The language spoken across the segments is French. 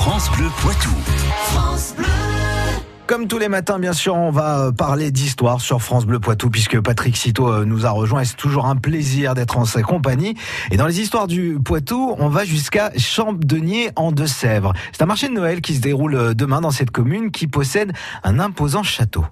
France Bleu Poitou. Comme tous les matins, bien sûr, on va euh, parler d'histoire sur France Bleu Poitou, puisque Patrick Citeau euh, nous a rejoint et c'est toujours un plaisir d'être en sa compagnie. Et dans les histoires du Poitou, on va jusqu'à Champdenier en Deux-Sèvres. C'est un marché de Noël qui se déroule euh, demain dans cette commune qui possède un imposant château.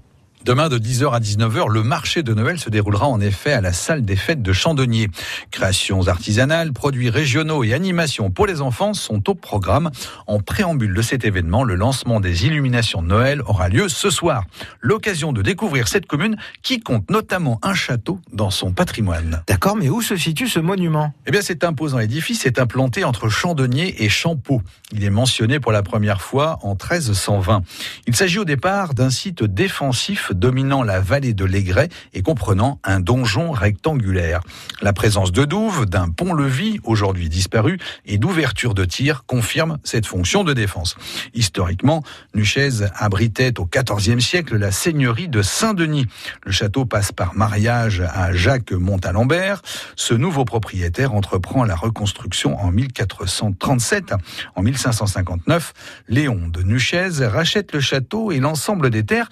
Demain de 10h à 19h, le marché de Noël se déroulera en effet à la salle des fêtes de Chandonnier. Créations artisanales, produits régionaux et animations pour les enfants sont au programme. En préambule de cet événement, le lancement des illuminations de Noël aura lieu ce soir. L'occasion de découvrir cette commune qui compte notamment un château dans son patrimoine. D'accord, mais où se situe ce monument? Eh bien, cet imposant édifice est implanté entre Chandonnier et Champeau. Il est mentionné pour la première fois en 1320. Il s'agit au départ d'un site défensif dominant la vallée de l'Aigret et comprenant un donjon rectangulaire. La présence de douves, d'un pont-levis, aujourd'hui disparu, et d'ouverture de tir confirme cette fonction de défense. Historiquement, Nuchez abritait au XIVe siècle la seigneurie de Saint-Denis. Le château passe par mariage à Jacques Montalembert. Ce nouveau propriétaire entreprend la reconstruction en 1437. En 1559, Léon de Nuchez rachète le château et l'ensemble des terres.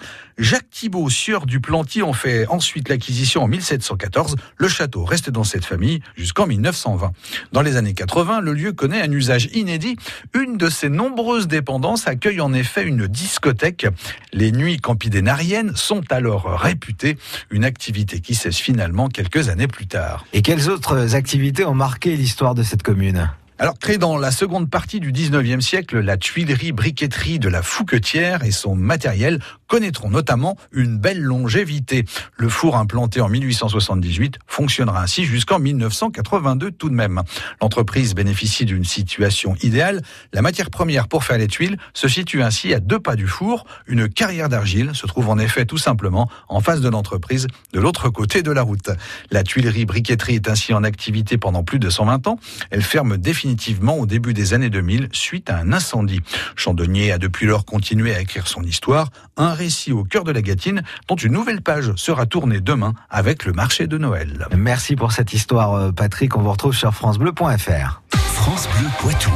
Thibault, sieur du Planty, en fait ensuite l'acquisition en 1714. Le château reste dans cette famille jusqu'en 1920. Dans les années 80, le lieu connaît un usage inédit. Une de ses nombreuses dépendances accueille en effet une discothèque. Les nuits campidénariennes sont alors réputées, une activité qui cesse finalement quelques années plus tard. Et quelles autres activités ont marqué l'histoire de cette commune? Alors, créée dans la seconde partie du 19e siècle, la tuilerie briqueterie de la Fouquetière et son matériel connaîtront notamment une belle longévité. Le four implanté en 1878 fonctionnera ainsi jusqu'en 1982 tout de même. L'entreprise bénéficie d'une situation idéale. La matière première pour faire les tuiles se situe ainsi à deux pas du four. Une carrière d'argile se trouve en effet tout simplement en face de l'entreprise de l'autre côté de la route. La tuilerie briqueterie est ainsi en activité pendant plus de 120 ans. Elle ferme définitivement au début des années 2000 suite à un incendie. Chandonnier a depuis lors continué à écrire son histoire. Récit au cœur de la Gâtine, dont une nouvelle page sera tournée demain avec le marché de Noël. Merci pour cette histoire, euh, Patrick. On vous retrouve sur FranceBleu.fr. France Bleu Poitou.